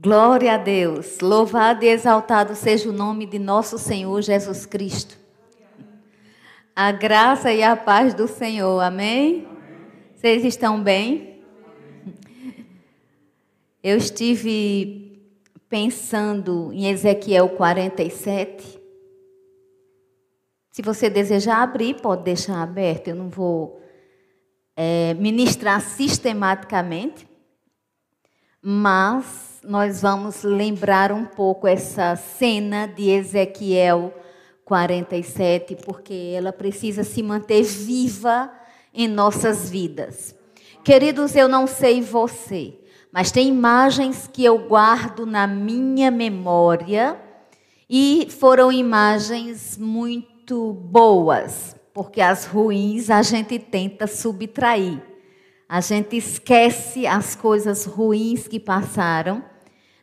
Glória a Deus. Louvado e exaltado seja o nome de nosso Senhor Jesus Cristo. A graça e a paz do Senhor. Amém? Vocês estão bem? Eu estive pensando em Ezequiel 47. Se você desejar abrir, pode deixar aberto. Eu não vou é, ministrar sistematicamente, mas nós vamos lembrar um pouco essa cena de Ezequiel 47, porque ela precisa se manter viva em nossas vidas. Queridos, eu não sei você, mas tem imagens que eu guardo na minha memória e foram imagens muito boas, porque as ruins a gente tenta subtrair. A gente esquece as coisas ruins que passaram,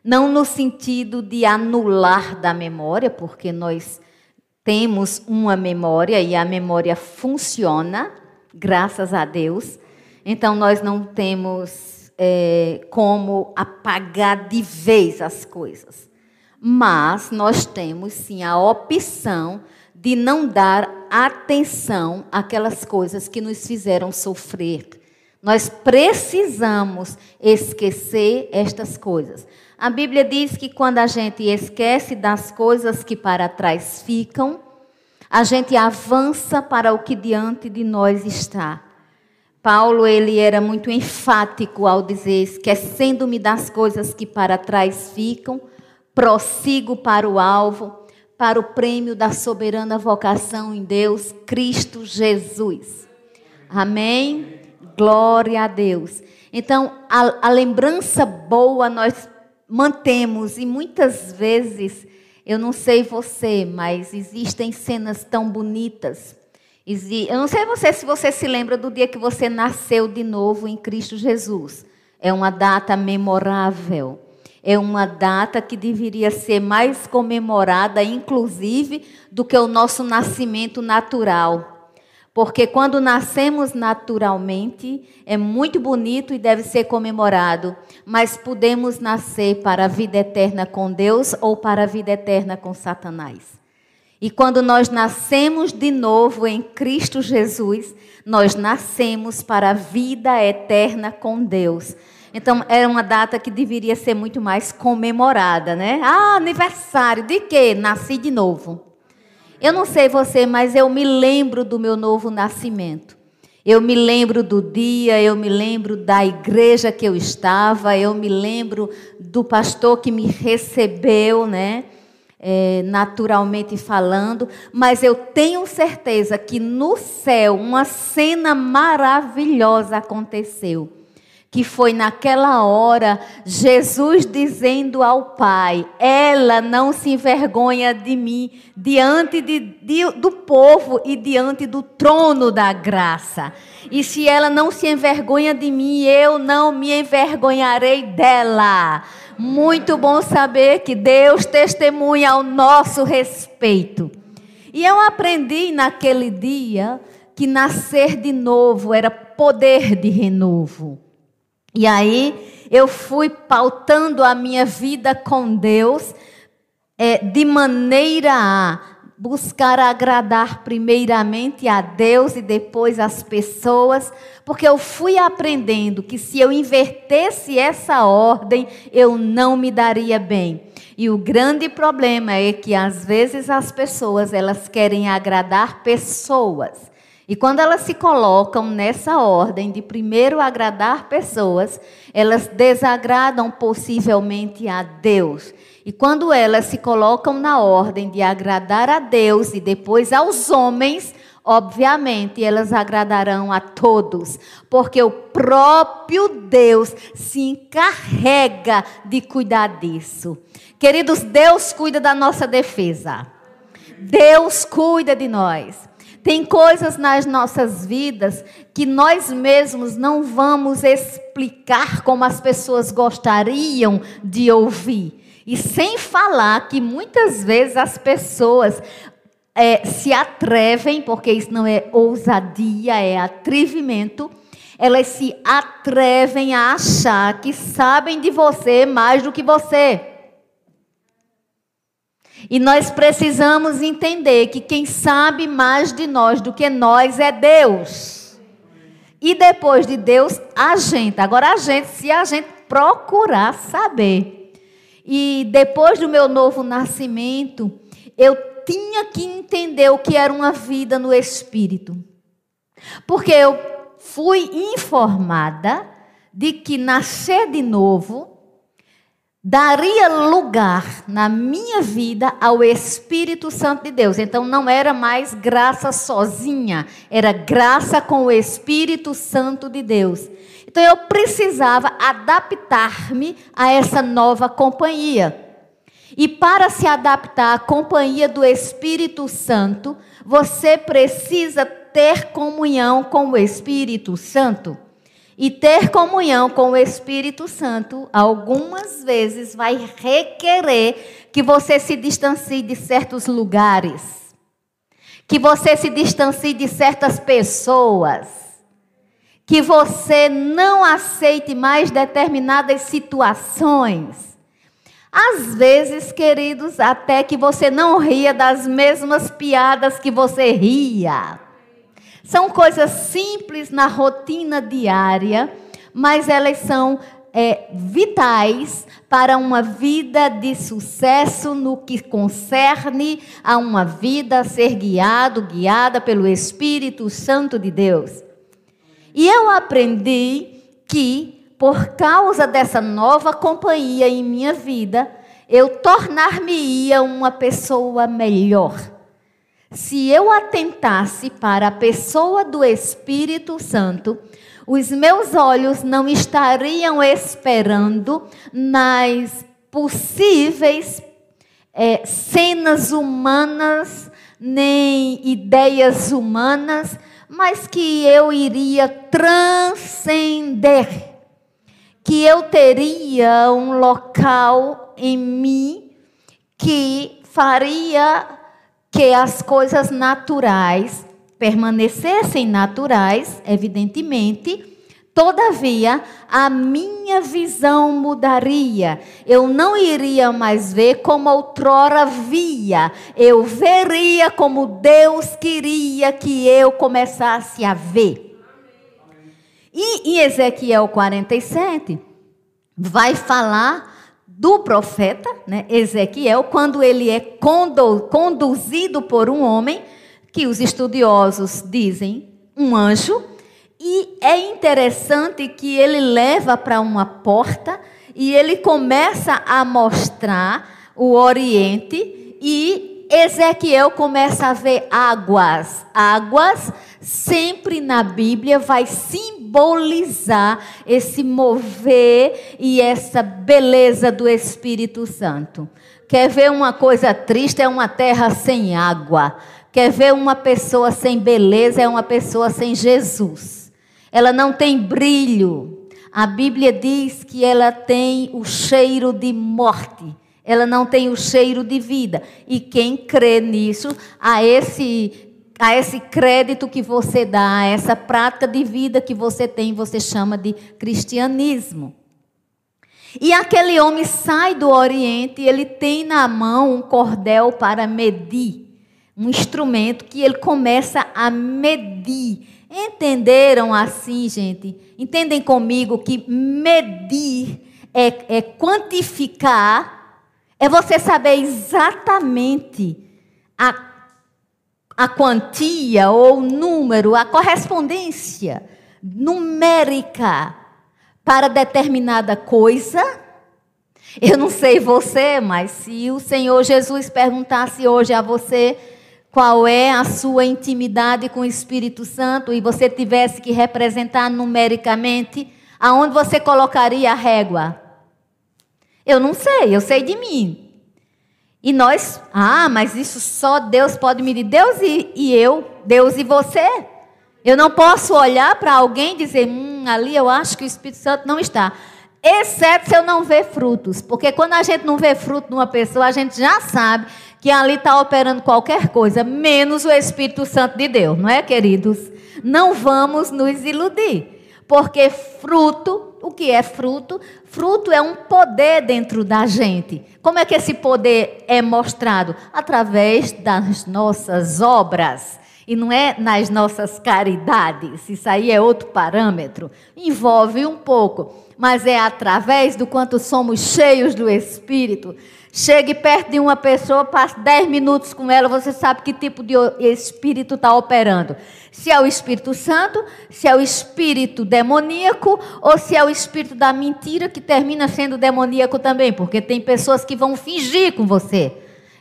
não no sentido de anular da memória, porque nós temos uma memória e a memória funciona, graças a Deus. Então nós não temos é, como apagar de vez as coisas. Mas nós temos sim a opção de não dar atenção àquelas coisas que nos fizeram sofrer nós precisamos esquecer estas coisas. A Bíblia diz que quando a gente esquece das coisas que para trás ficam, a gente avança para o que diante de nós está. Paulo ele era muito enfático ao dizer: esquecendo-me das coisas que para trás ficam, prossigo para o alvo, para o prêmio da soberana vocação em Deus, Cristo Jesus. Amém. Glória a Deus. Então, a, a lembrança boa nós mantemos e muitas vezes, eu não sei você, mas existem cenas tão bonitas. Eu não sei você se você se lembra do dia que você nasceu de novo em Cristo Jesus. É uma data memorável. É uma data que deveria ser mais comemorada, inclusive, do que o nosso nascimento natural. Porque quando nascemos naturalmente, é muito bonito e deve ser comemorado, mas podemos nascer para a vida eterna com Deus ou para a vida eterna com Satanás. E quando nós nascemos de novo em Cristo Jesus, nós nascemos para a vida eterna com Deus. Então, era uma data que deveria ser muito mais comemorada, né? Ah, aniversário de quê? Nasci de novo. Eu não sei você, mas eu me lembro do meu novo nascimento. Eu me lembro do dia, eu me lembro da igreja que eu estava, eu me lembro do pastor que me recebeu, né? É, naturalmente falando, mas eu tenho certeza que no céu uma cena maravilhosa aconteceu que foi naquela hora Jesus dizendo ao Pai: Ela não se envergonha de mim diante de, de, do povo e diante do trono da graça. E se ela não se envergonha de mim, eu não me envergonharei dela. Muito bom saber que Deus testemunha ao nosso respeito. E eu aprendi naquele dia que nascer de novo era poder de renovo. E aí eu fui pautando a minha vida com Deus é, de maneira a buscar agradar primeiramente a Deus e depois as pessoas, porque eu fui aprendendo que se eu invertesse essa ordem, eu não me daria bem. E o grande problema é que às vezes as pessoas, elas querem agradar pessoas e quando elas se colocam nessa ordem de primeiro agradar pessoas, elas desagradam possivelmente a Deus. E quando elas se colocam na ordem de agradar a Deus e depois aos homens, obviamente elas agradarão a todos, porque o próprio Deus se encarrega de cuidar disso. Queridos, Deus cuida da nossa defesa. Deus cuida de nós. Tem coisas nas nossas vidas que nós mesmos não vamos explicar como as pessoas gostariam de ouvir. E sem falar que muitas vezes as pessoas é, se atrevem, porque isso não é ousadia, é atrevimento, elas se atrevem a achar que sabem de você mais do que você. E nós precisamos entender que quem sabe mais de nós do que nós é Deus. E depois de Deus, a gente. Agora, a gente, se a gente procurar saber. E depois do meu novo nascimento, eu tinha que entender o que era uma vida no Espírito. Porque eu fui informada de que nascer de novo daria lugar na minha vida ao Espírito Santo de Deus. Então não era mais graça sozinha, era graça com o Espírito Santo de Deus. Então eu precisava adaptar-me a essa nova companhia. E para se adaptar à companhia do Espírito Santo, você precisa ter comunhão com o Espírito Santo. E ter comunhão com o Espírito Santo, algumas vezes, vai requerer que você se distancie de certos lugares, que você se distancie de certas pessoas, que você não aceite mais determinadas situações. Às vezes, queridos, até que você não ria das mesmas piadas que você ria. São coisas simples na rotina diária, mas elas são é, vitais para uma vida de sucesso no que concerne a uma vida a ser guiado, guiada pelo Espírito Santo de Deus. E eu aprendi que, por causa dessa nova companhia em minha vida, eu tornar-me-ia uma pessoa melhor se eu atentasse para a pessoa do Espírito Santo, os meus olhos não estariam esperando nas possíveis é, cenas humanas, nem ideias humanas, mas que eu iria transcender, que eu teria um local em mim que faria que as coisas naturais permanecessem naturais, evidentemente, Todavia, a minha visão mudaria. Eu não iria mais ver como outrora via. Eu veria como Deus queria que eu começasse a ver. E em Ezequiel 47, vai falar do profeta, né, Ezequiel, quando ele é conduzido por um homem, que os estudiosos dizem um anjo, e é interessante que ele leva para uma porta e ele começa a mostrar o Oriente e Ezequiel começa a ver águas. Águas sempre na Bíblia vai simbolizar esse mover e essa beleza do Espírito Santo. Quer ver uma coisa triste? É uma terra sem água. Quer ver uma pessoa sem beleza? É uma pessoa sem Jesus. Ela não tem brilho. A Bíblia diz que ela tem o cheiro de morte. Ela não tem o cheiro de vida. E quem crê nisso, a esse a esse crédito que você dá, a essa prática de vida que você tem, você chama de cristianismo. E aquele homem sai do Oriente ele tem na mão um cordel para medir, um instrumento que ele começa a medir. Entenderam assim, gente? Entendem comigo que medir é, é quantificar, é você saber exatamente a a quantia ou número, a correspondência numérica para determinada coisa. Eu não sei você, mas se o Senhor Jesus perguntasse hoje a você qual é a sua intimidade com o Espírito Santo e você tivesse que representar numericamente, aonde você colocaria a régua? Eu não sei, eu sei de mim. E nós, ah, mas isso só Deus pode medir. Deus e, e eu, Deus e você. Eu não posso olhar para alguém e dizer, hum, ali eu acho que o Espírito Santo não está. Exceto se eu não ver frutos. Porque quando a gente não vê fruto numa pessoa, a gente já sabe que ali está operando qualquer coisa, menos o Espírito Santo de Deus, não é, queridos? Não vamos nos iludir. Porque fruto, o que é fruto? Fruto é um poder dentro da gente. Como é que esse poder é mostrado? Através das nossas obras. E não é nas nossas caridades, isso aí é outro parâmetro. Envolve um pouco, mas é através do quanto somos cheios do Espírito. Chegue perto de uma pessoa, passe 10 minutos com ela, você sabe que tipo de espírito está operando. Se é o Espírito Santo, se é o espírito demoníaco, ou se é o espírito da mentira que termina sendo demoníaco também, porque tem pessoas que vão fingir com você.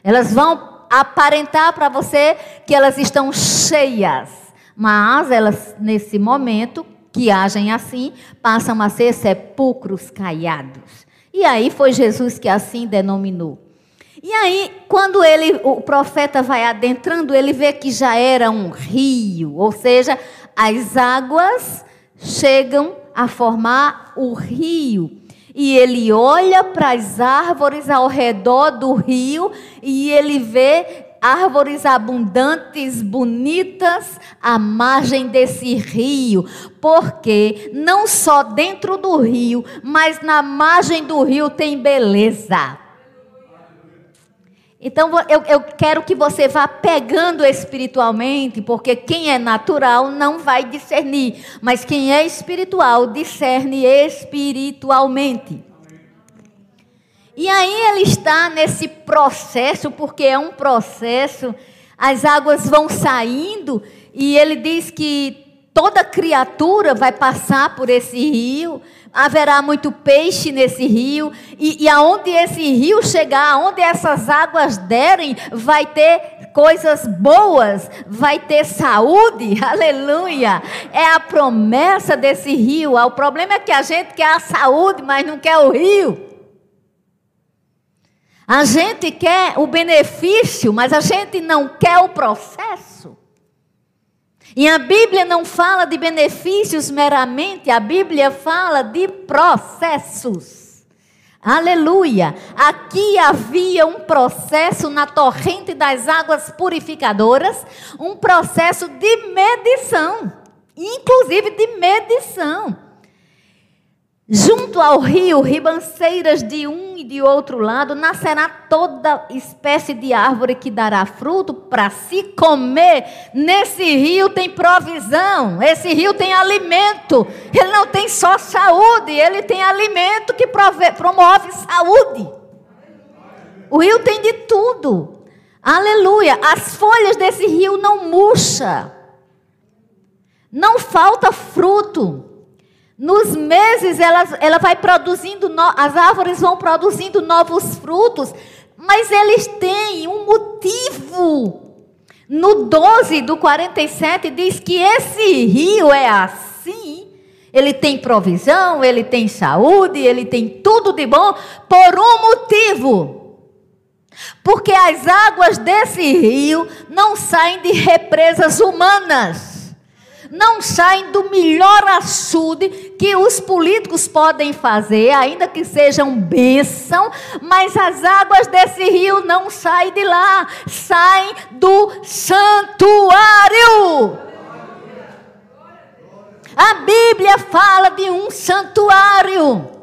Elas vão aparentar para você que elas estão cheias, mas elas, nesse momento, que agem assim, passam a ser sepulcros caiados. E aí foi Jesus que assim denominou. E aí, quando ele, o profeta vai adentrando, ele vê que já era um rio, ou seja, as águas chegam a formar o rio e ele olha para as árvores ao redor do rio e ele vê árvores abundantes, bonitas, à margem desse rio, porque não só dentro do rio, mas na margem do rio tem beleza. Então eu, eu, quero que você vá pegando espiritualmente, porque quem é natural não vai discernir, mas quem é espiritual discerne espiritualmente. E aí ele está nesse processo, porque é um processo, as águas vão saindo, e ele diz que toda criatura vai passar por esse rio, haverá muito peixe nesse rio, e, e aonde esse rio chegar, aonde essas águas derem, vai ter coisas boas, vai ter saúde, aleluia. É a promessa desse rio. O problema é que a gente quer a saúde, mas não quer o rio. A gente quer o benefício, mas a gente não quer o processo. E a Bíblia não fala de benefícios meramente, a Bíblia fala de processos. Aleluia! Aqui havia um processo na torrente das águas purificadoras, um processo de medição, inclusive de medição. Junto ao rio, ribanceiras de um e de outro lado, nascerá toda espécie de árvore que dará fruto para se comer. Nesse rio tem provisão, esse rio tem alimento. Ele não tem só saúde, ele tem alimento que prove, promove saúde. O rio tem de tudo. Aleluia. As folhas desse rio não murcham. Não falta fruto. Nos meses ela, ela vai produzindo, no, as árvores vão produzindo novos frutos, mas eles têm um motivo. No 12 do 47 diz que esse rio é assim. Ele tem provisão, ele tem saúde, ele tem tudo de bom por um motivo. Porque as águas desse rio não saem de represas humanas não saem do melhor açude que os políticos podem fazer, ainda que sejam bênção, mas as águas desse rio não saem de lá, saem do santuário. A Bíblia fala de um santuário.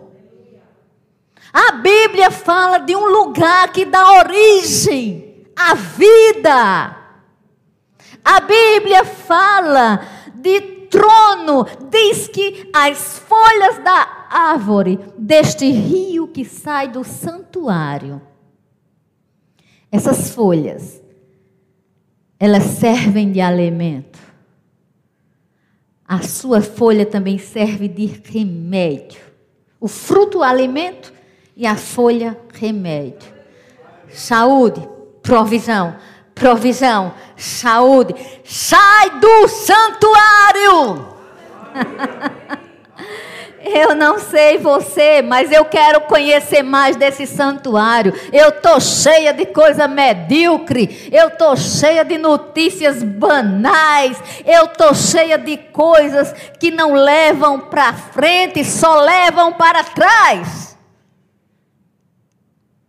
A Bíblia fala de um lugar que dá origem à vida. A Bíblia fala de trono, diz que as folhas da árvore deste rio que sai do santuário, essas folhas, elas servem de alimento. A sua folha também serve de remédio. O fruto, alimento, e a folha, remédio. Saúde, provisão provisão, saúde. Sai do santuário. Eu não sei você, mas eu quero conhecer mais desse santuário. Eu tô cheia de coisa medíocre. Eu tô cheia de notícias banais. Eu tô cheia de coisas que não levam para frente, só levam para trás.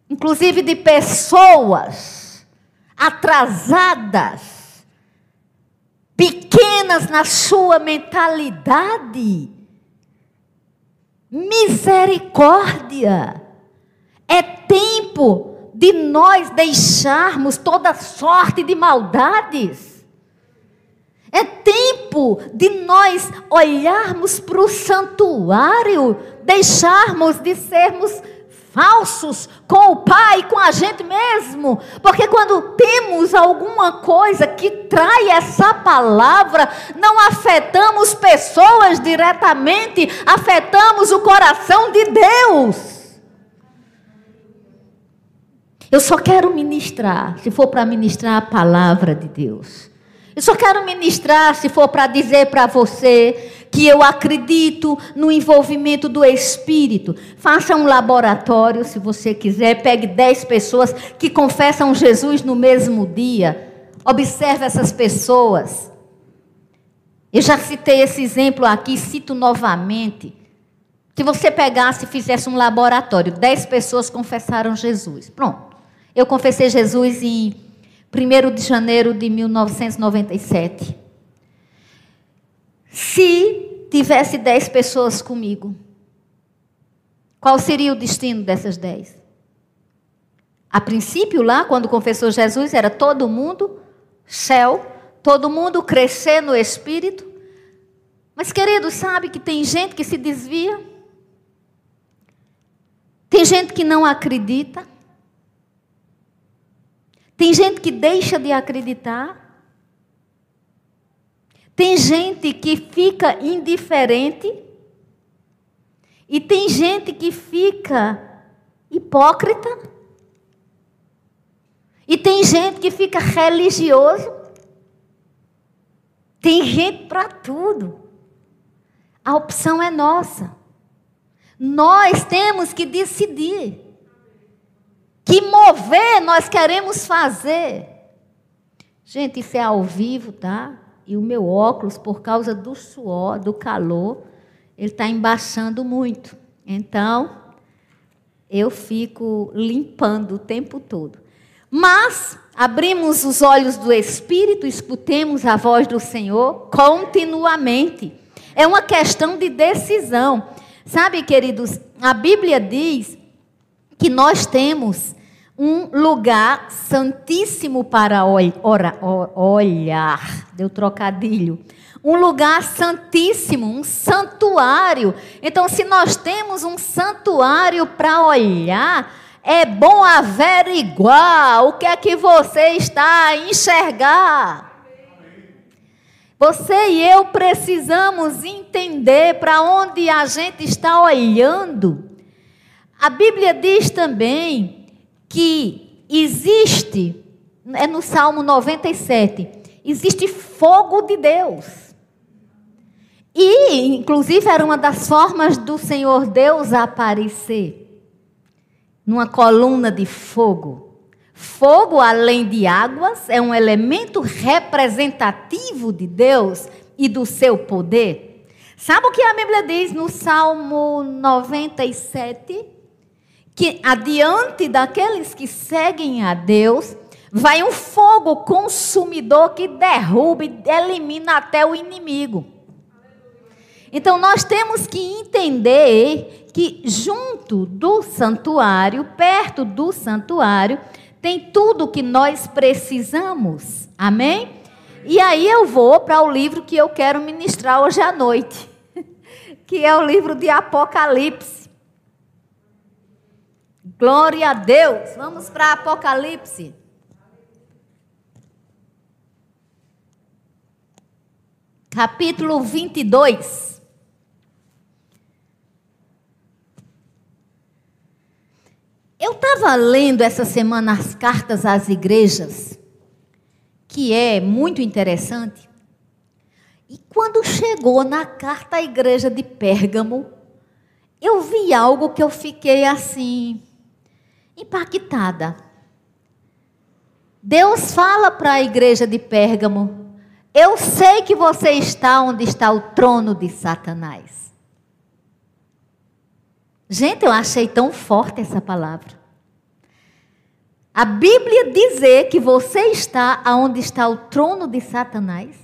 Inclusive de pessoas atrasadas, pequenas na sua mentalidade. Misericórdia. É tempo de nós deixarmos toda sorte de maldades. É tempo de nós olharmos para o santuário, deixarmos de sermos falsos com o Pai, com a gente mesmo. Porque quando temos alguma coisa que trai essa palavra, não afetamos pessoas diretamente, afetamos o coração de Deus. Eu só quero ministrar, se for para ministrar a palavra de Deus. Eu só quero ministrar se for para dizer para você que eu acredito no envolvimento do Espírito. Faça um laboratório, se você quiser, pegue 10 pessoas que confessam Jesus no mesmo dia. Observe essas pessoas. Eu já citei esse exemplo aqui, cito novamente. Se você pegasse e fizesse um laboratório, 10 pessoas confessaram Jesus. Pronto. Eu confessei Jesus em 1 de janeiro de 1997. Se tivesse dez pessoas comigo, qual seria o destino dessas dez? A princípio, lá, quando confessou Jesus, era todo mundo céu, todo mundo crescer no espírito. Mas, querido, sabe que tem gente que se desvia? Tem gente que não acredita? Tem gente que deixa de acreditar? Tem gente que fica indiferente. E tem gente que fica hipócrita. E tem gente que fica religioso. Tem gente para tudo. A opção é nossa. Nós temos que decidir. Que mover nós queremos fazer. Gente, isso é ao vivo, tá? E o meu óculos, por causa do suor, do calor, ele está embaixando muito. Então, eu fico limpando o tempo todo. Mas abrimos os olhos do Espírito, escutemos a voz do Senhor continuamente. É uma questão de decisão. Sabe, queridos, a Bíblia diz que nós temos um lugar santíssimo para olhar. Deu trocadilho. Um lugar santíssimo, um santuário. Então, se nós temos um santuário para olhar, é bom averiguar o que é que você está a enxergar. Você e eu precisamos entender para onde a gente está olhando. A Bíblia diz também que existe, é no Salmo 97, existe fogo de Deus. E, inclusive, era uma das formas do Senhor Deus aparecer numa coluna de fogo. Fogo, além de águas, é um elemento representativo de Deus e do seu poder. Sabe o que a Bíblia diz no Salmo 97? Que adiante daqueles que seguem a Deus, vai um fogo consumidor que derruba e elimina até o inimigo. Então nós temos que entender que junto do santuário, perto do santuário, tem tudo que nós precisamos. Amém? E aí eu vou para o livro que eu quero ministrar hoje à noite, que é o livro de Apocalipse. Glória a Deus. Vamos para Apocalipse. Capítulo 22. Eu estava lendo essa semana as cartas às igrejas, que é muito interessante. E quando chegou na carta à igreja de Pérgamo, eu vi algo que eu fiquei assim, impactada. Deus fala para a igreja de Pérgamo: Eu sei que você está onde está o trono de Satanás. Gente, eu achei tão forte essa palavra. A Bíblia dizer que você está aonde está o trono de Satanás.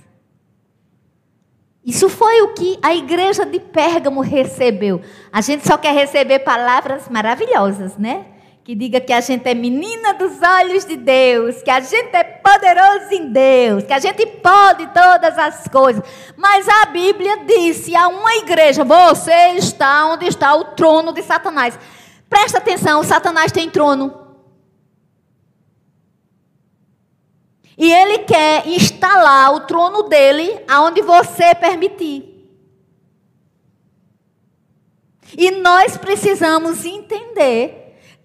Isso foi o que a igreja de Pérgamo recebeu. A gente só quer receber palavras maravilhosas, né? Que diga que a gente é menina dos olhos de Deus, que a gente é poderoso em Deus, que a gente pode todas as coisas. Mas a Bíblia disse a uma igreja: você está onde está o trono de Satanás. Presta atenção, Satanás tem trono. E ele quer instalar o trono dele aonde você permitir. E nós precisamos entender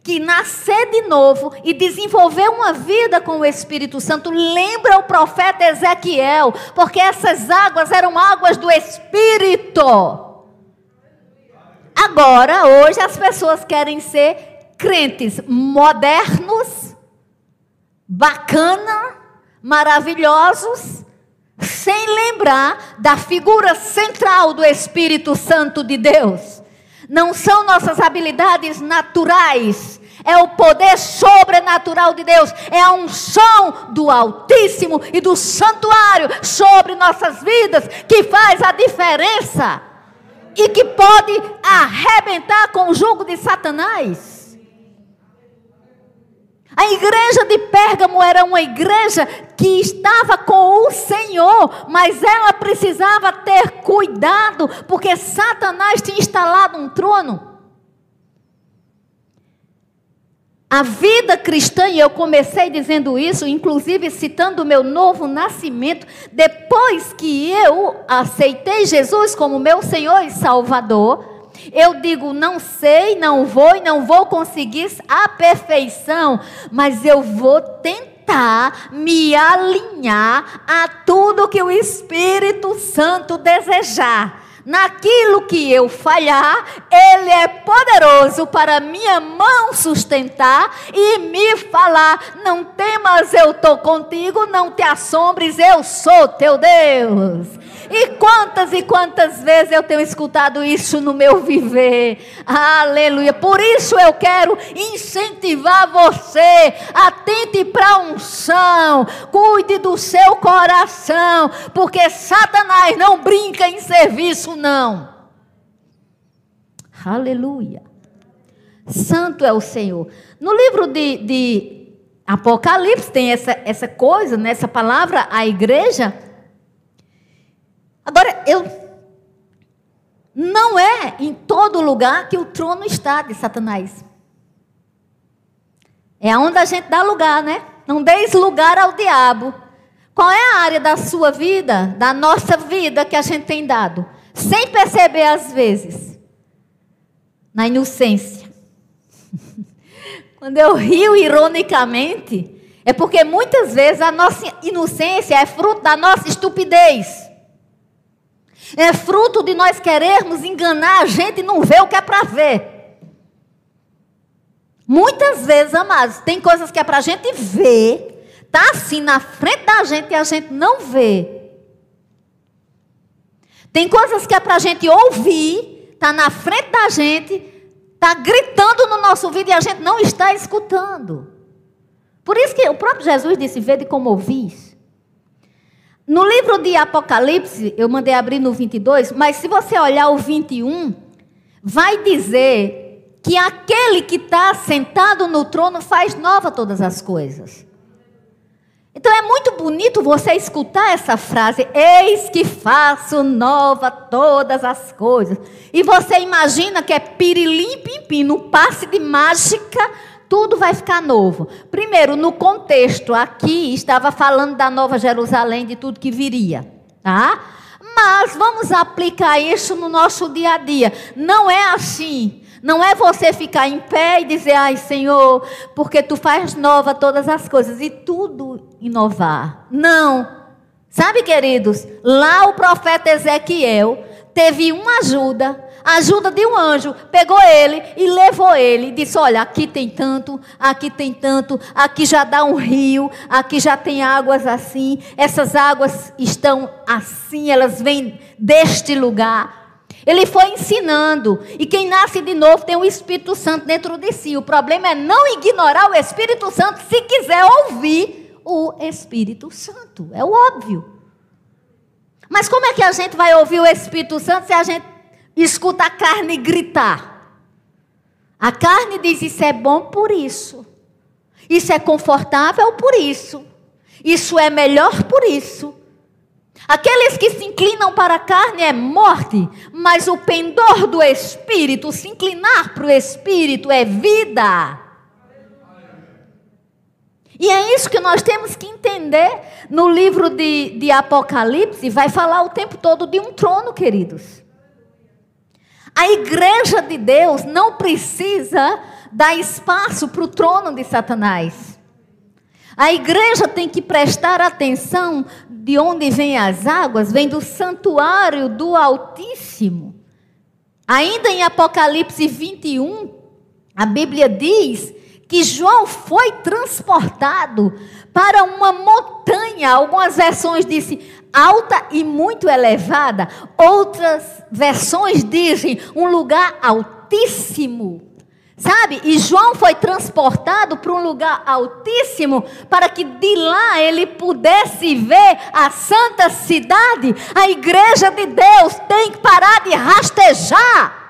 que nascer de novo e desenvolver uma vida com o Espírito Santo lembra o profeta Ezequiel, porque essas águas eram águas do Espírito. Agora, hoje, as pessoas querem ser crentes modernos, bacana, maravilhosos, sem lembrar da figura central do Espírito Santo de Deus. Não são nossas habilidades naturais, é o poder sobrenatural de Deus, é a unção do Altíssimo e do Santuário sobre nossas vidas que faz a diferença e que pode arrebentar com o jugo de Satanás. A igreja de Pérgamo era uma igreja que estava com o Senhor, mas ela precisava ter cuidado, porque Satanás tinha instalado um trono. A vida cristã, e eu comecei dizendo isso, inclusive citando o meu novo nascimento, depois que eu aceitei Jesus como meu Senhor e Salvador, eu digo, não sei, não vou e não vou conseguir a perfeição, mas eu vou tentar me alinhar a tudo que o Espírito Santo desejar. Naquilo que eu falhar, Ele é poderoso para minha mão sustentar e me falar: não temas, eu estou contigo, não te assombres, eu sou teu Deus. E quantas e quantas vezes eu tenho escutado isso no meu viver. Aleluia. Por isso eu quero incentivar você. Atente para a unção. Cuide do seu coração. Porque Satanás não brinca em serviço, não. Aleluia. Santo é o Senhor. No livro de, de Apocalipse tem essa, essa coisa, né, essa palavra, a igreja. Agora, eu. Não é em todo lugar que o trono está de Satanás. É onde a gente dá lugar, né? Não deis lugar ao diabo. Qual é a área da sua vida, da nossa vida, que a gente tem dado? Sem perceber às vezes. Na inocência. Quando eu rio ironicamente, é porque muitas vezes a nossa inocência é fruto da nossa estupidez. É fruto de nós querermos enganar a gente e não ver o que é para ver. Muitas vezes, amados, tem coisas que é para a gente ver, está assim na frente da gente e a gente não vê. Tem coisas que é para a gente ouvir, está na frente da gente, está gritando no nosso ouvido e a gente não está escutando. Por isso que o próprio Jesus disse: Vede como ouvis. No livro de Apocalipse, eu mandei abrir no 22, mas se você olhar o 21, vai dizer que aquele que está sentado no trono faz nova todas as coisas. Então é muito bonito você escutar essa frase: Eis que faço nova todas as coisas. E você imagina que é pirilim pim no passe de mágica tudo vai ficar novo. Primeiro, no contexto, aqui estava falando da Nova Jerusalém, de tudo que viria, tá? Mas vamos aplicar isso no nosso dia a dia. Não é assim. Não é você ficar em pé e dizer, ai Senhor, porque tu faz nova todas as coisas e tudo inovar. Não. Sabe, queridos, lá o profeta Ezequiel teve uma ajuda a ajuda de um anjo pegou ele e levou ele. Disse: Olha, aqui tem tanto, aqui tem tanto, aqui já dá um rio, aqui já tem águas assim. Essas águas estão assim, elas vêm deste lugar. Ele foi ensinando. E quem nasce de novo tem o Espírito Santo dentro de si. O problema é não ignorar o Espírito Santo se quiser ouvir o Espírito Santo. É o óbvio. Mas como é que a gente vai ouvir o Espírito Santo se a gente escuta a carne gritar? A carne diz: Isso é bom por isso. Isso é confortável por isso. Isso é melhor por isso. Aqueles que se inclinam para a carne é morte, mas o pendor do espírito, se inclinar para o espírito é vida. E é isso que nós temos que entender no livro de, de Apocalipse, vai falar o tempo todo de um trono, queridos. A igreja de Deus não precisa dar espaço para o trono de Satanás. A igreja tem que prestar atenção de onde vêm as águas, vem do santuário do Altíssimo. Ainda em Apocalipse 21, a Bíblia diz que João foi transportado para uma montanha. Algumas versões dizem alta e muito elevada, outras versões dizem um lugar altíssimo. Sabe? E João foi transportado para um lugar altíssimo para que de lá ele pudesse ver a santa cidade. A igreja de Deus tem que parar de rastejar.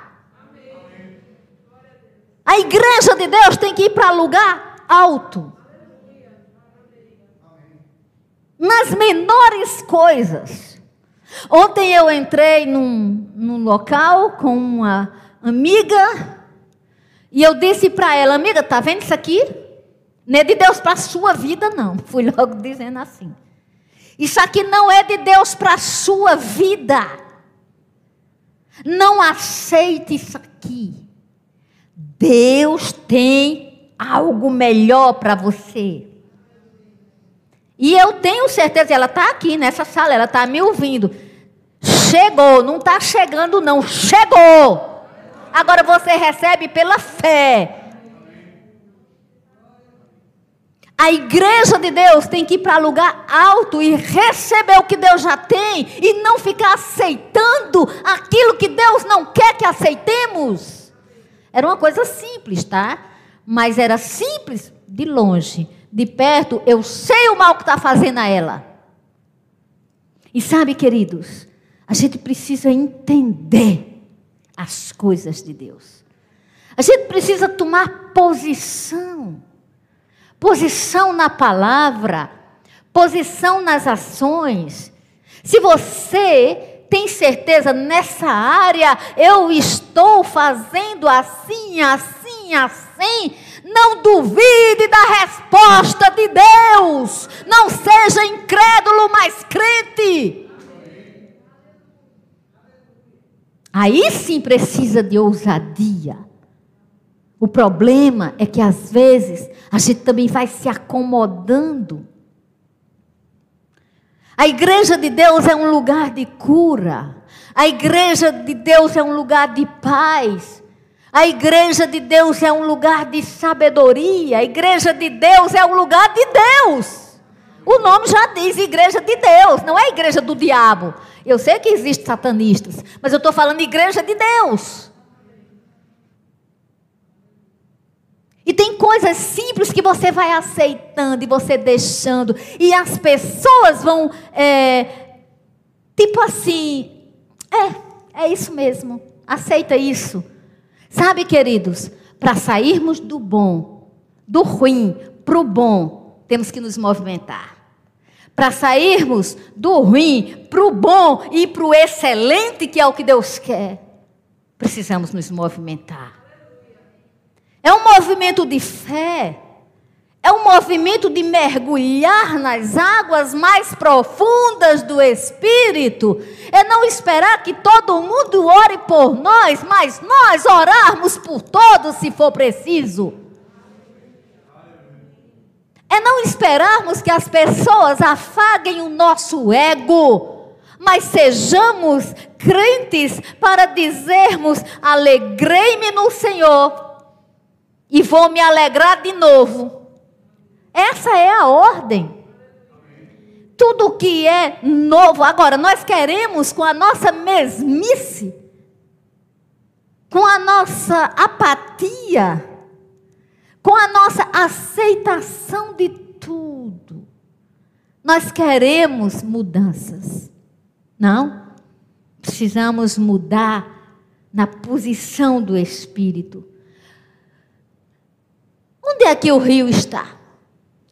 A igreja de Deus tem que ir para lugar alto. Nas menores coisas. Ontem eu entrei num, num local com uma amiga e eu disse para ela, amiga, tá vendo isso aqui? Não é de Deus para a sua vida, não. Fui logo dizendo assim. Isso aqui não é de Deus para a sua vida. Não aceite isso aqui. Deus tem algo melhor para você. E eu tenho certeza, ela está aqui nessa sala, ela está me ouvindo. Chegou, não está chegando, não, chegou. Agora você recebe pela fé. A igreja de Deus tem que ir para lugar alto e receber o que Deus já tem e não ficar aceitando aquilo que Deus não quer que aceitemos. Era uma coisa simples, tá? Mas era simples de longe. De perto, eu sei o mal que está fazendo a ela. E sabe, queridos, a gente precisa entender as coisas de Deus. A gente precisa tomar posição. Posição na palavra, posição nas ações. Se você tem certeza nessa área eu estou fazendo assim, assim, assim. Não duvide da resposta de Deus. Não seja incrédulo, mas crente. Aí sim precisa de ousadia. O problema é que às vezes a gente também vai se acomodando a igreja de Deus é um lugar de cura. A igreja de Deus é um lugar de paz. A igreja de Deus é um lugar de sabedoria. A igreja de Deus é um lugar de Deus. O nome já diz igreja de Deus, não é igreja do diabo. Eu sei que existem satanistas, mas eu estou falando igreja de Deus. E tem coisas simples que você vai aceitando e você deixando. E as pessoas vão, é, tipo assim, é, é isso mesmo. Aceita isso. Sabe, queridos, para sairmos do bom, do ruim para o bom, temos que nos movimentar. Para sairmos do ruim para o bom e para o excelente, que é o que Deus quer, precisamos nos movimentar. É um movimento de fé. É um movimento de mergulhar nas águas mais profundas do Espírito. É não esperar que todo mundo ore por nós, mas nós orarmos por todos se for preciso. É não esperarmos que as pessoas afaguem o nosso ego, mas sejamos crentes para dizermos: alegrei-me no Senhor e vou me alegrar de novo. Essa é a ordem. Tudo que é novo. Agora, nós queremos, com a nossa mesmice, com a nossa apatia, com a nossa aceitação de tudo, nós queremos mudanças. Não. Precisamos mudar na posição do Espírito. Onde é que o rio está?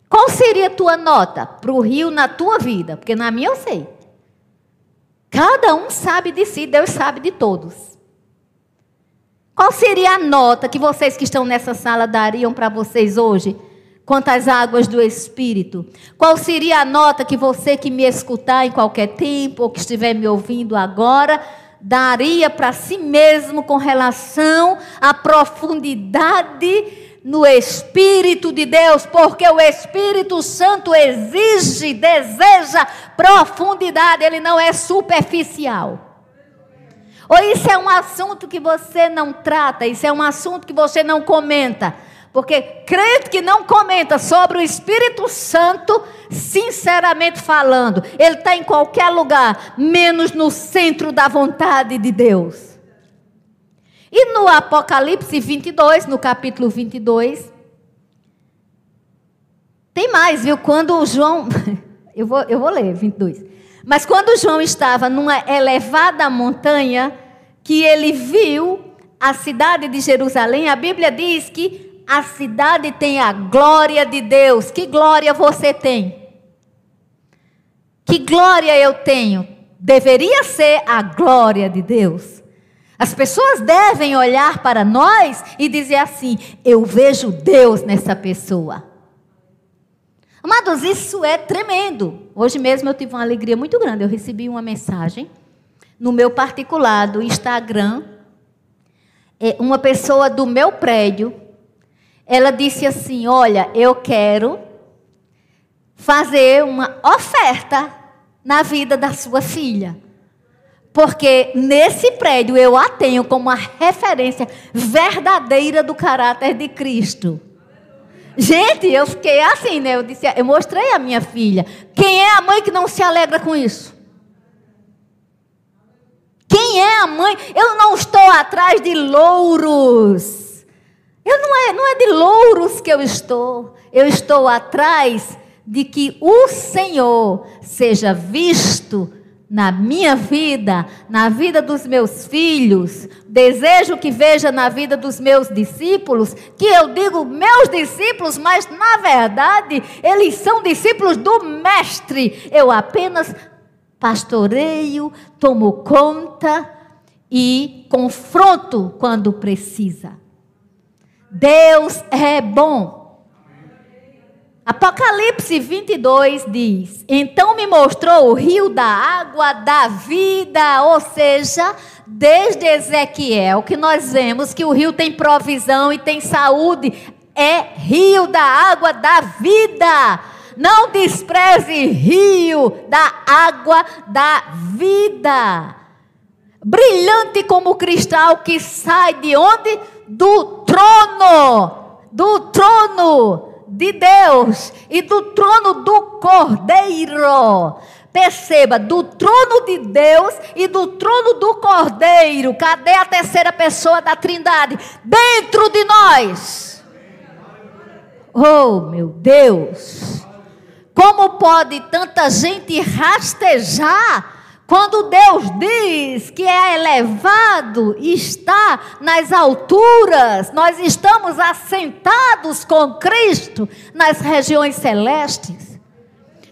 Qual seria a tua nota para o rio na tua vida? Porque na minha eu sei. Cada um sabe de si, Deus sabe de todos. Qual seria a nota que vocês que estão nessa sala dariam para vocês hoje? Quanto às águas do Espírito? Qual seria a nota que você que me escutar em qualquer tempo, ou que estiver me ouvindo agora, daria para si mesmo com relação à profundidade no Espírito de Deus, porque o Espírito Santo exige, deseja profundidade, ele não é superficial. Ou isso é um assunto que você não trata, isso é um assunto que você não comenta. Porque crente que não comenta sobre o Espírito Santo, sinceramente falando, ele está em qualquer lugar, menos no centro da vontade de Deus. E no Apocalipse 22, no capítulo 22, tem mais, viu? Quando João. Eu vou, eu vou ler 22. Mas quando João estava numa elevada montanha, que ele viu a cidade de Jerusalém, a Bíblia diz que a cidade tem a glória de Deus. Que glória você tem? Que glória eu tenho? Deveria ser a glória de Deus. As pessoas devem olhar para nós e dizer assim: eu vejo Deus nessa pessoa. Amados, isso é tremendo. Hoje mesmo eu tive uma alegria muito grande. Eu recebi uma mensagem no meu particular do Instagram. É, uma pessoa do meu prédio, ela disse assim: Olha, eu quero fazer uma oferta na vida da sua filha. Porque nesse prédio eu a tenho como a referência verdadeira do caráter de Cristo. Gente, eu fiquei assim, né? Eu disse, eu mostrei a minha filha. Quem é a mãe que não se alegra com isso? Quem é a mãe? Eu não estou atrás de louros. Eu não é, não é de louros que eu estou. Eu estou atrás de que o Senhor seja visto na minha vida, na vida dos meus filhos, desejo que veja na vida dos meus discípulos, que eu digo meus discípulos, mas na verdade eles são discípulos do Mestre. Eu apenas pastoreio, tomo conta e confronto quando precisa. Deus é bom. Apocalipse 22 diz: Então me mostrou o rio da água da vida, ou seja, desde Ezequiel, que nós vemos que o rio tem provisão e tem saúde, é rio da água da vida. Não despreze rio da água da vida. Brilhante como cristal que sai de onde? Do trono. Do trono de Deus e do trono do Cordeiro. Perceba, do trono de Deus e do trono do Cordeiro. Cadê a terceira pessoa da Trindade? Dentro de nós. Oh, meu Deus. Como pode tanta gente rastejar quando Deus diz que é elevado está nas alturas, nós estamos assentados com Cristo nas regiões celestes.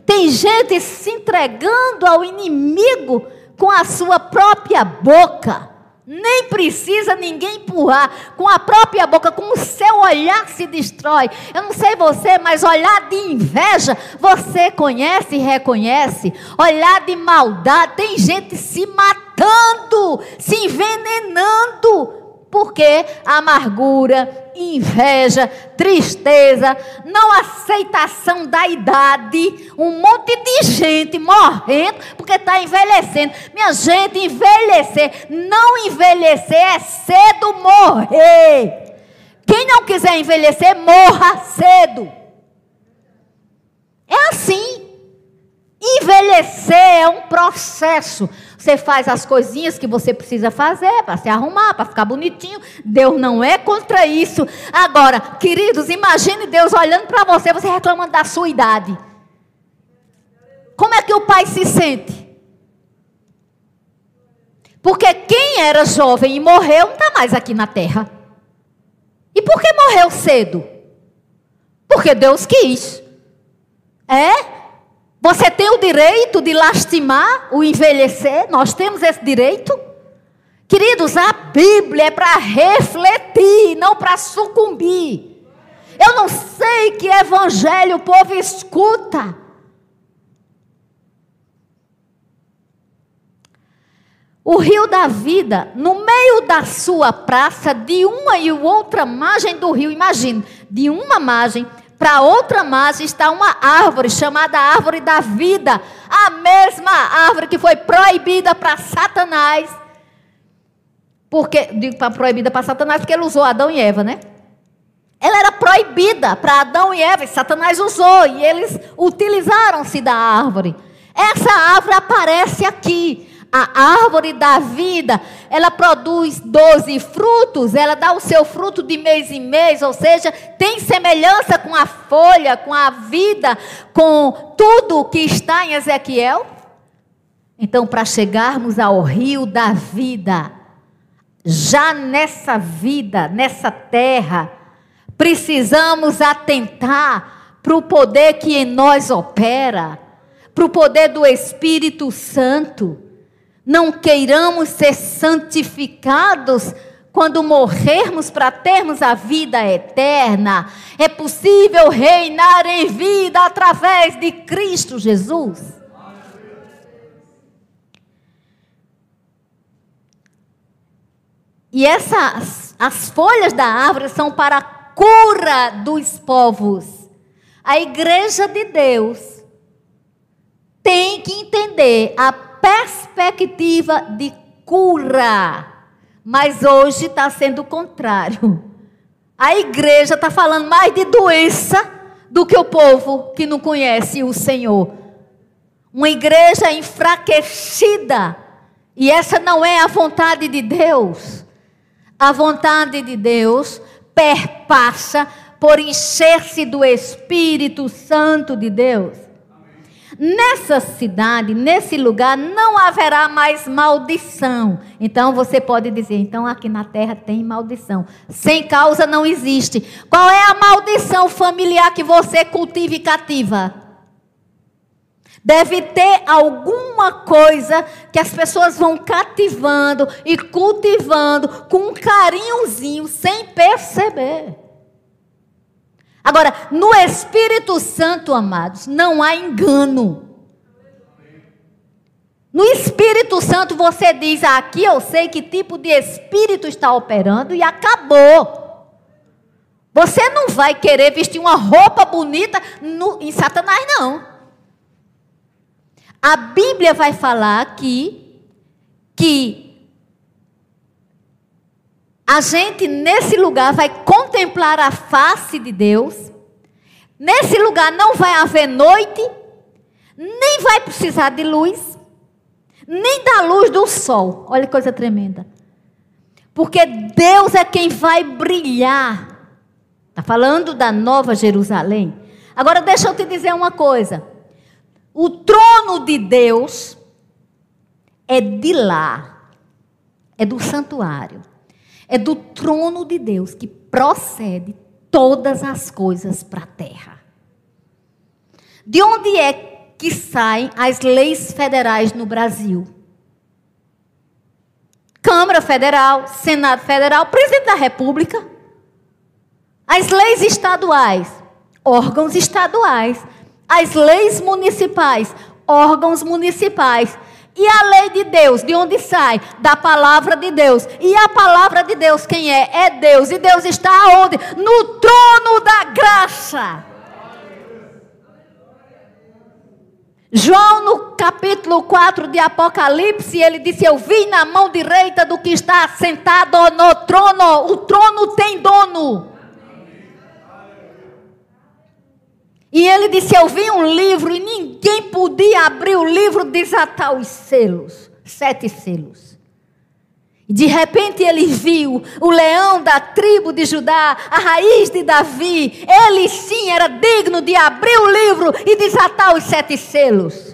Tem gente se entregando ao inimigo com a sua própria boca. Nem precisa ninguém empurrar. Com a própria boca, com o seu olhar se destrói. Eu não sei você, mas olhar de inveja, você conhece e reconhece. Olhar de maldade, tem gente se matando, se envenenando porque amargura, inveja, tristeza, não aceitação da idade, um monte de gente morrendo porque está envelhecendo. Minha gente, envelhecer, não envelhecer é cedo morrer. Quem não quiser envelhecer, morra cedo. É assim. Envelhecer é um processo. Você faz as coisinhas que você precisa fazer para se arrumar, para ficar bonitinho. Deus não é contra isso. Agora, queridos, imagine Deus olhando para você, você reclamando da sua idade. Como é que o pai se sente? Porque quem era jovem e morreu não está mais aqui na terra. E por que morreu cedo? Porque Deus quis. É? Você tem o direito de lastimar o envelhecer? Nós temos esse direito? Queridos, a Bíblia é para refletir, não para sucumbir. Eu não sei que evangelho o povo escuta. O rio da vida, no meio da sua praça, de uma e outra margem do rio, imagine, de uma margem para outra margem está uma árvore chamada árvore da vida, a mesma árvore que foi proibida para Satanás. Porque digo para proibida para Satanás porque ele usou Adão e Eva, né? Ela era proibida para Adão e Eva, e Satanás usou e eles utilizaram-se da árvore. Essa árvore aparece aqui a árvore da vida, ela produz 12 frutos, ela dá o seu fruto de mês em mês, ou seja, tem semelhança com a folha, com a vida, com tudo que está em Ezequiel. Então, para chegarmos ao rio da vida, já nessa vida, nessa terra, precisamos atentar para o poder que em nós opera, para o poder do Espírito Santo não queiramos ser santificados quando morrermos para termos a vida eterna. É possível reinar em vida através de Cristo Jesus. E essas as folhas da árvore são para a cura dos povos. A igreja de Deus tem que entender a perspectiva de cura. Mas hoje está sendo o contrário. A igreja está falando mais de doença do que o povo que não conhece o Senhor. Uma igreja enfraquecida. E essa não é a vontade de Deus. A vontade de Deus perpassa por encher-se do Espírito Santo de Deus. Nessa cidade, nesse lugar, não haverá mais maldição. Então você pode dizer: então aqui na terra tem maldição. Sem causa não existe. Qual é a maldição familiar que você cultiva e cativa? Deve ter alguma coisa que as pessoas vão cativando e cultivando com um carinhozinho, sem perceber. Agora, no Espírito Santo, amados, não há engano. No Espírito Santo você diz: aqui eu sei que tipo de espírito está operando e acabou. Você não vai querer vestir uma roupa bonita no, em Satanás, não. A Bíblia vai falar aqui que a gente nesse lugar vai contemplar a face de Deus. Nesse lugar não vai haver noite, nem vai precisar de luz, nem da luz do sol. Olha que coisa tremenda. Porque Deus é quem vai brilhar. Está falando da nova Jerusalém. Agora deixa eu te dizer uma coisa. O trono de Deus é de lá, é do santuário. É do trono de Deus que procede todas as coisas para a terra. De onde é que saem as leis federais no Brasil? Câmara Federal, Senado Federal, Presidente da República. As leis estaduais, órgãos estaduais. As leis municipais, órgãos municipais. E a lei de Deus, de onde sai? Da palavra de Deus. E a palavra de Deus, quem é? É Deus. E Deus está aonde? No trono da graça. João, no capítulo 4 de Apocalipse, ele disse: Eu vi na mão direita do que está sentado no trono. O trono tem dono. E ele disse: Eu vi um livro e ninguém podia abrir o livro, desatar os selos sete selos. De repente ele viu o leão da tribo de Judá, a raiz de Davi. Ele sim era digno de abrir o livro e desatar os sete selos.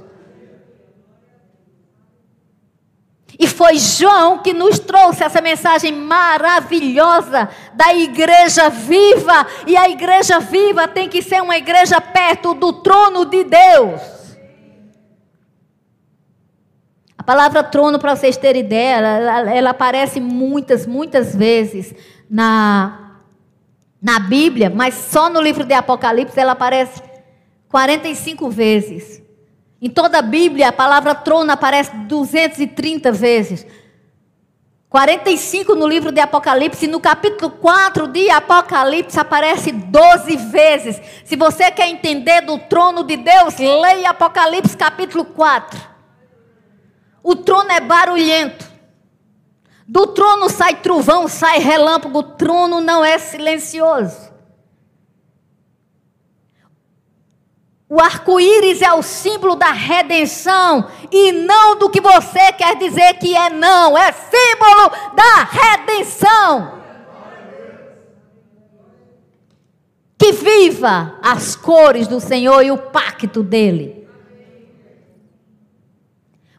E foi João que nos trouxe essa mensagem maravilhosa da igreja viva. E a igreja viva tem que ser uma igreja perto do trono de Deus. A palavra trono, para vocês terem ideia, ela, ela aparece muitas, muitas vezes na, na Bíblia, mas só no livro de Apocalipse ela aparece 45 vezes. Em toda a Bíblia, a palavra trono aparece 230 vezes. 45 no livro de Apocalipse, no capítulo 4 de Apocalipse aparece 12 vezes. Se você quer entender do trono de Deus, leia Apocalipse capítulo 4. O trono é barulhento. Do trono sai trovão, sai relâmpago, o trono não é silencioso. O arco-íris é o símbolo da redenção e não do que você quer dizer que é não, é símbolo da redenção. Que viva as cores do Senhor e o pacto dele.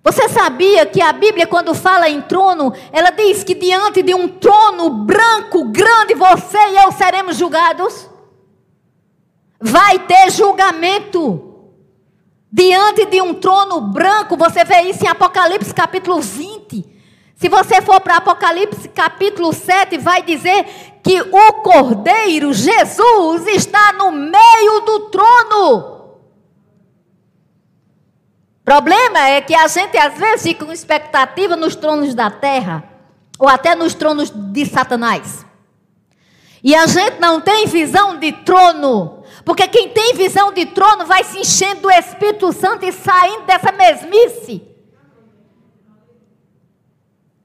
Você sabia que a Bíblia, quando fala em trono, ela diz que diante de um trono branco, grande, você e eu seremos julgados? Vai ter julgamento. Diante de um trono branco, você vê isso em Apocalipse capítulo 20. Se você for para Apocalipse capítulo 7, vai dizer que o Cordeiro, Jesus, está no meio do trono. Problema é que a gente às vezes fica com expectativa nos tronos da terra, ou até nos tronos de Satanás. E a gente não tem visão de trono porque quem tem visão de trono vai se enchendo do Espírito Santo e saindo dessa mesmice.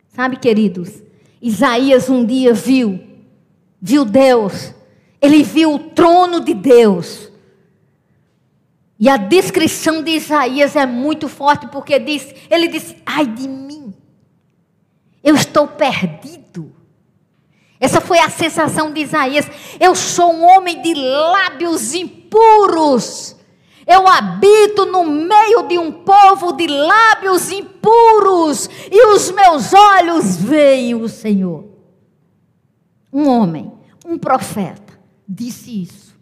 Sabe, queridos, Isaías um dia viu, viu Deus, ele viu o trono de Deus. E a descrição de Isaías é muito forte, porque diz, ele disse: Ai de mim, eu estou perdido. Essa foi a sensação de Isaías. Eu sou um homem de lábios impuros. Eu habito no meio de um povo de lábios impuros, e os meus olhos veem o Senhor. Um homem, um profeta, disse isso.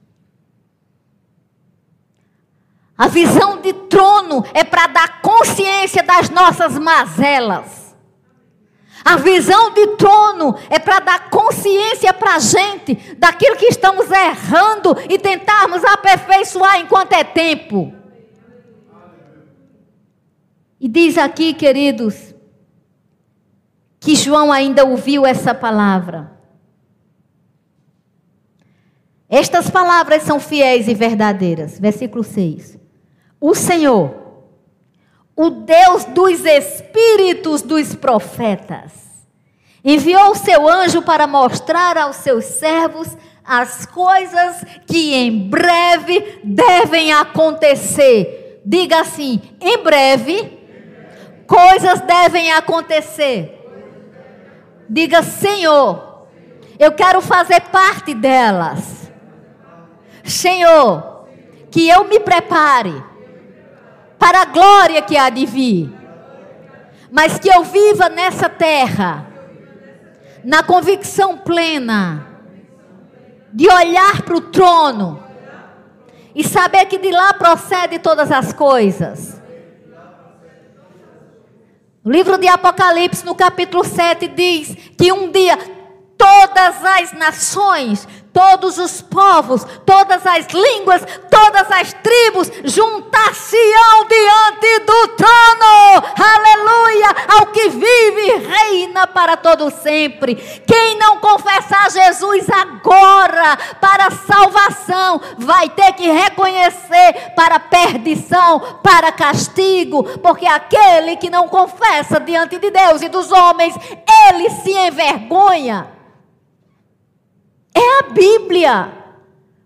A visão de trono é para dar consciência das nossas mazelas. A visão de trono é para dar consciência para a gente daquilo que estamos errando e tentarmos aperfeiçoar enquanto é tempo. E diz aqui, queridos, que João ainda ouviu essa palavra. Estas palavras são fiéis e verdadeiras. Versículo 6. O Senhor o Deus dos espíritos dos profetas, enviou o seu anjo para mostrar aos seus servos as coisas que em breve devem acontecer. Diga assim: em breve, coisas devem acontecer. Diga, Senhor, eu quero fazer parte delas. Senhor, que eu me prepare para a glória que há de vir. Mas que eu viva nessa terra, na convicção plena, de olhar para o trono e saber que de lá procede todas as coisas. O livro de Apocalipse, no capítulo 7, diz que um dia todas as nações todos os povos, todas as línguas, todas as tribos juntar-se-ão diante do trono, aleluia, ao que vive e reina para todo sempre. Quem não confessar Jesus agora para salvação, vai ter que reconhecer para perdição, para castigo, porque aquele que não confessa diante de Deus e dos homens, ele se envergonha. É a Bíblia.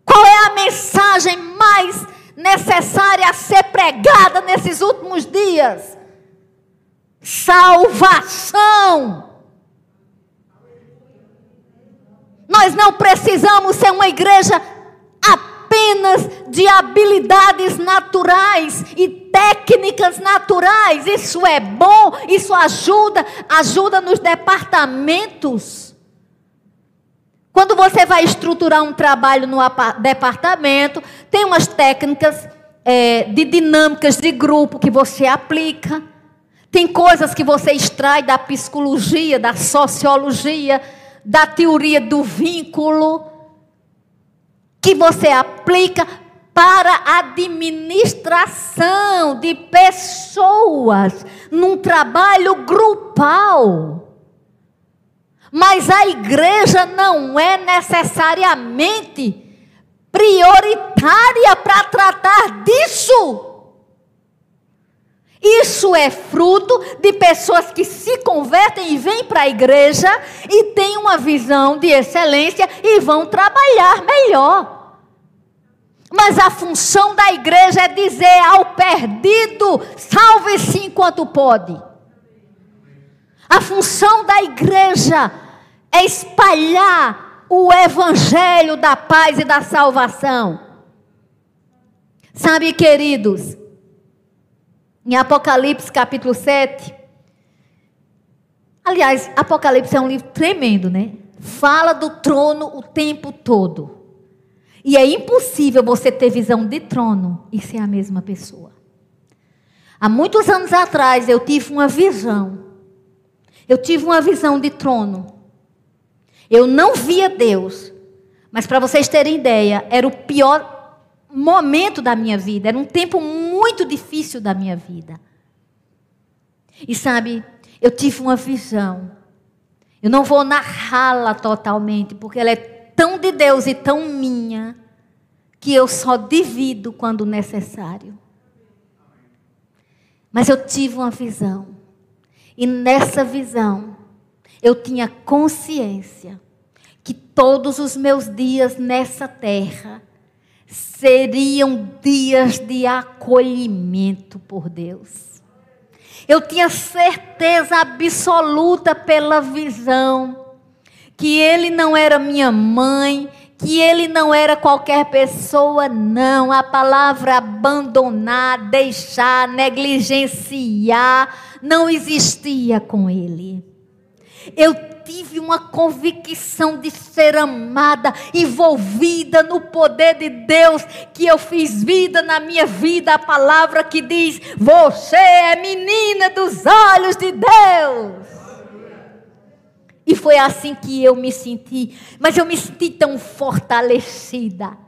Qual é a mensagem mais necessária a ser pregada nesses últimos dias? Salvação. Nós não precisamos ser uma igreja apenas de habilidades naturais e técnicas naturais. Isso é bom, isso ajuda, ajuda nos departamentos. Quando você vai estruturar um trabalho no departamento, tem umas técnicas é, de dinâmicas de grupo que você aplica. Tem coisas que você extrai da psicologia, da sociologia, da teoria do vínculo, que você aplica para a administração de pessoas num trabalho grupal. Mas a igreja não é necessariamente prioritária para tratar disso. Isso é fruto de pessoas que se convertem e vêm para a igreja e têm uma visão de excelência e vão trabalhar melhor. Mas a função da igreja é dizer ao perdido: salve-se enquanto pode. A função da igreja é espalhar o evangelho da paz e da salvação. Sabe, queridos, em Apocalipse capítulo 7. Aliás, Apocalipse é um livro tremendo, né? Fala do trono o tempo todo. E é impossível você ter visão de trono e ser a mesma pessoa. Há muitos anos atrás eu tive uma visão. Eu tive uma visão de trono. Eu não via Deus. Mas para vocês terem ideia, era o pior momento da minha vida, era um tempo muito difícil da minha vida. E sabe, eu tive uma visão. Eu não vou narrá-la totalmente, porque ela é tão de Deus e tão minha, que eu só divido quando necessário. Mas eu tive uma visão. E nessa visão, eu tinha consciência que todos os meus dias nessa terra seriam dias de acolhimento por Deus. Eu tinha certeza absoluta pela visão que ele não era minha mãe, que ele não era qualquer pessoa, não. A palavra abandonar, deixar, negligenciar não existia com ele. Eu tive uma convicção de ser amada, envolvida no poder de Deus, que eu fiz vida na minha vida, a palavra que diz: Você é menina dos olhos de Deus. E foi assim que eu me senti, mas eu me senti tão fortalecida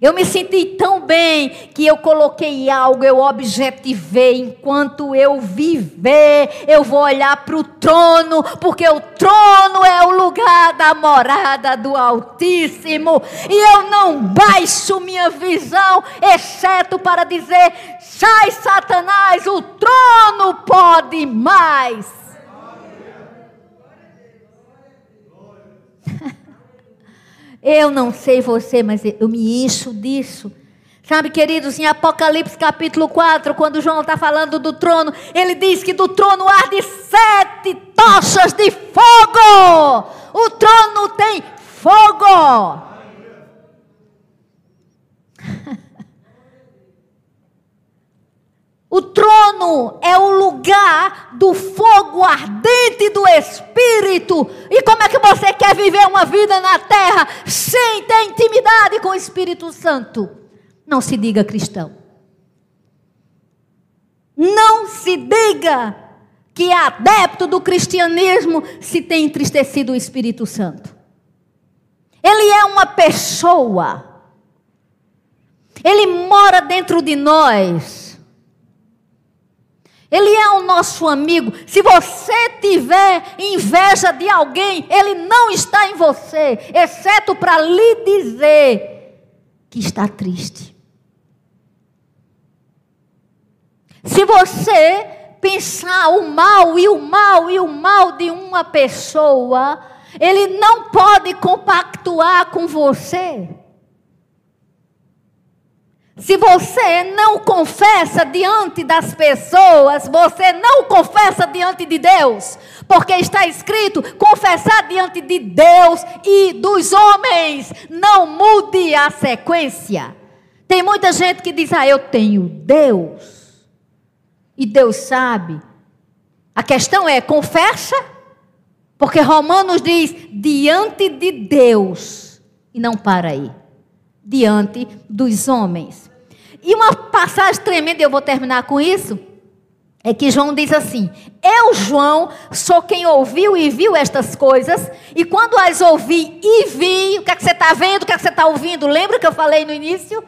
eu me senti tão bem que eu coloquei algo, eu objetivei. Enquanto eu viver, eu vou olhar para o trono, porque o trono é o lugar da morada do Altíssimo. E eu não baixo minha visão, exceto para dizer: sai, Satanás, o trono pode mais. Eu não sei você, mas eu me encho disso. Sabe, queridos, em Apocalipse capítulo 4, quando João está falando do trono, ele diz que do trono arde sete tochas de fogo. O trono tem fogo. O trono é o lugar do fogo ardente do Espírito. E como é que você quer viver uma vida na terra sem ter intimidade com o Espírito Santo? Não se diga cristão. Não se diga que é adepto do cristianismo se tem entristecido o Espírito Santo. Ele é uma pessoa. Ele mora dentro de nós. Ele é o nosso amigo. Se você tiver inveja de alguém, ele não está em você, exceto para lhe dizer que está triste. Se você pensar o mal e o mal e o mal de uma pessoa, ele não pode compactuar com você. Se você não confessa diante das pessoas, você não confessa diante de Deus, porque está escrito: confessar diante de Deus e dos homens, não mude a sequência. Tem muita gente que diz: Ah, eu tenho Deus. E Deus sabe. A questão é: confessa? Porque Romanos diz: diante de Deus. E não para aí. Diante dos homens. E uma passagem tremenda, eu vou terminar com isso. É que João diz assim: Eu, João, sou quem ouviu e viu estas coisas, e quando as ouvi e vi, o que é que você está vendo, o que é que você está ouvindo? Lembra que eu falei no início?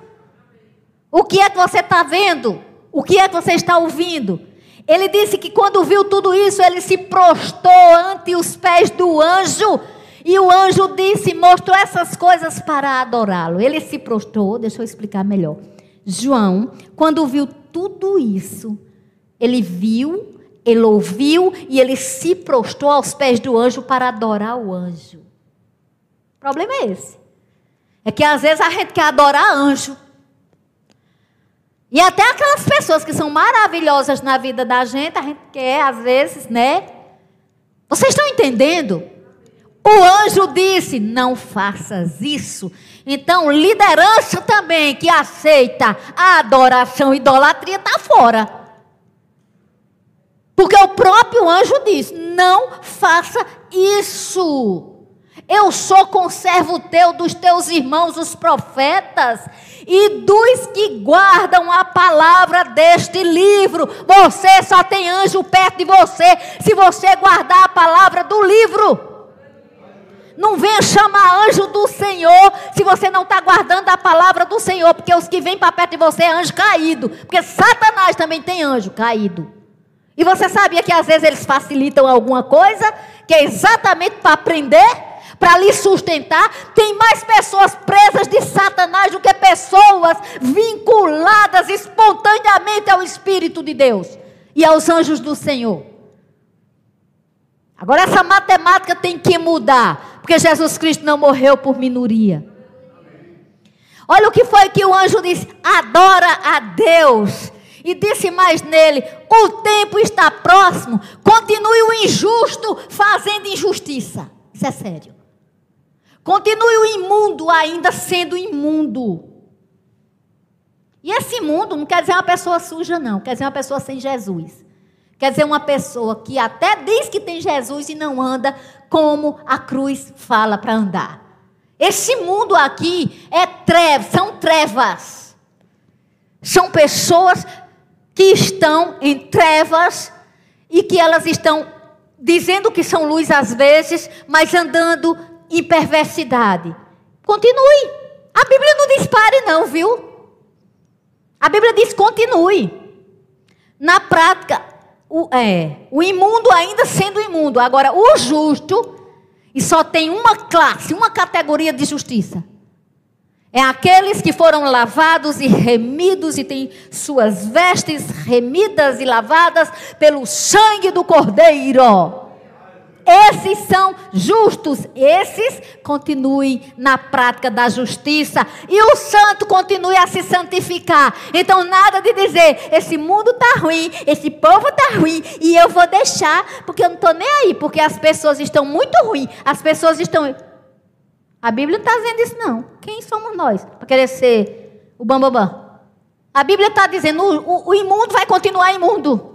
O que é que você está vendo? O que é que você está ouvindo? Ele disse que quando viu tudo isso, ele se prostou ante os pés do anjo. E o anjo disse, mostrou essas coisas para adorá-lo. Ele se prostou, deixa eu explicar melhor. João, quando viu tudo isso, ele viu, ele ouviu e ele se prostou aos pés do anjo para adorar o anjo. O problema é esse. É que às vezes a gente quer adorar anjo. E até aquelas pessoas que são maravilhosas na vida da gente, a gente quer, às vezes, né? Vocês estão entendendo? O anjo disse: não faças isso. Então, liderança também que aceita a adoração e idolatria está fora. Porque o próprio anjo diz: não faça isso. Eu sou conservo teu dos teus irmãos, os profetas, e dos que guardam a palavra deste livro. Você só tem anjo perto de você se você guardar a palavra do livro. Não venha chamar anjo do Senhor se você não está guardando a palavra do Senhor, porque os que vêm para perto de você é anjo caído. Porque Satanás também tem anjo caído. E você sabia que às vezes eles facilitam alguma coisa, que é exatamente para aprender? para lhe sustentar. Tem mais pessoas presas de Satanás do que pessoas vinculadas espontaneamente ao Espírito de Deus e aos anjos do Senhor. Agora, essa matemática tem que mudar, porque Jesus Cristo não morreu por minoria. Olha o que foi que o anjo disse: adora a Deus. E disse mais nele: o tempo está próximo, continue o injusto fazendo injustiça. Isso é sério. Continue o imundo ainda sendo imundo. E esse imundo não quer dizer uma pessoa suja, não. Quer dizer uma pessoa sem Jesus. Quer dizer uma pessoa que até diz que tem Jesus e não anda como a cruz fala para andar. Esse mundo aqui é trevas, são trevas. São pessoas que estão em trevas e que elas estão dizendo que são luz às vezes, mas andando e perversidade. Continue. A Bíblia não diz pare, não, viu? A Bíblia diz continue. Na prática, o, é, o imundo ainda sendo imundo. Agora, o justo, e só tem uma classe, uma categoria de justiça. É aqueles que foram lavados e remidos e têm suas vestes remidas e lavadas pelo sangue do Cordeiro. Esses são justos, esses continuem na prática da justiça e o santo continue a se santificar. Então, nada de dizer, esse mundo está ruim, esse povo está ruim e eu vou deixar, porque eu não estou nem aí, porque as pessoas estão muito ruins, as pessoas estão. A Bíblia não está dizendo isso, não. Quem somos nós para querer ser o bambambam? A Bíblia está dizendo, o, o, o imundo vai continuar imundo.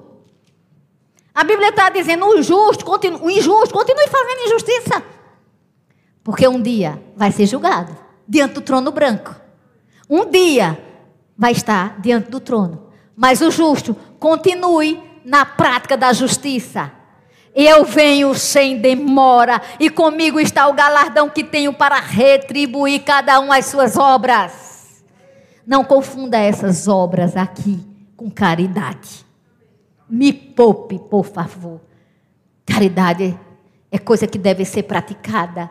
A Bíblia está dizendo: o justo, o injusto, continue fazendo injustiça. Porque um dia vai ser julgado diante do trono branco. Um dia vai estar diante do trono. Mas o justo continue na prática da justiça. Eu venho sem demora, e comigo está o galardão que tenho para retribuir cada um as suas obras. Não confunda essas obras aqui com caridade. Me poupe, por favor. Caridade é coisa que deve ser praticada.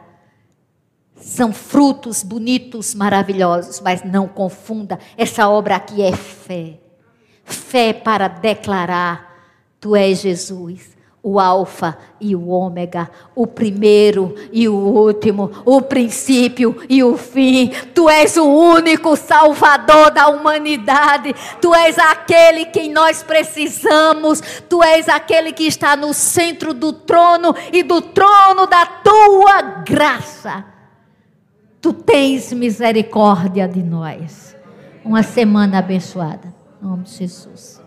São frutos bonitos, maravilhosos, mas não confunda. Essa obra aqui é fé. Fé para declarar: Tu és Jesus o Alfa e o Ômega, o primeiro e o último, o princípio e o fim. Tu és o único Salvador da humanidade. Tu és aquele que nós precisamos. Tu és aquele que está no centro do trono e do trono da tua graça. Tu tens misericórdia de nós. uma semana abençoada. Em nome de Jesus.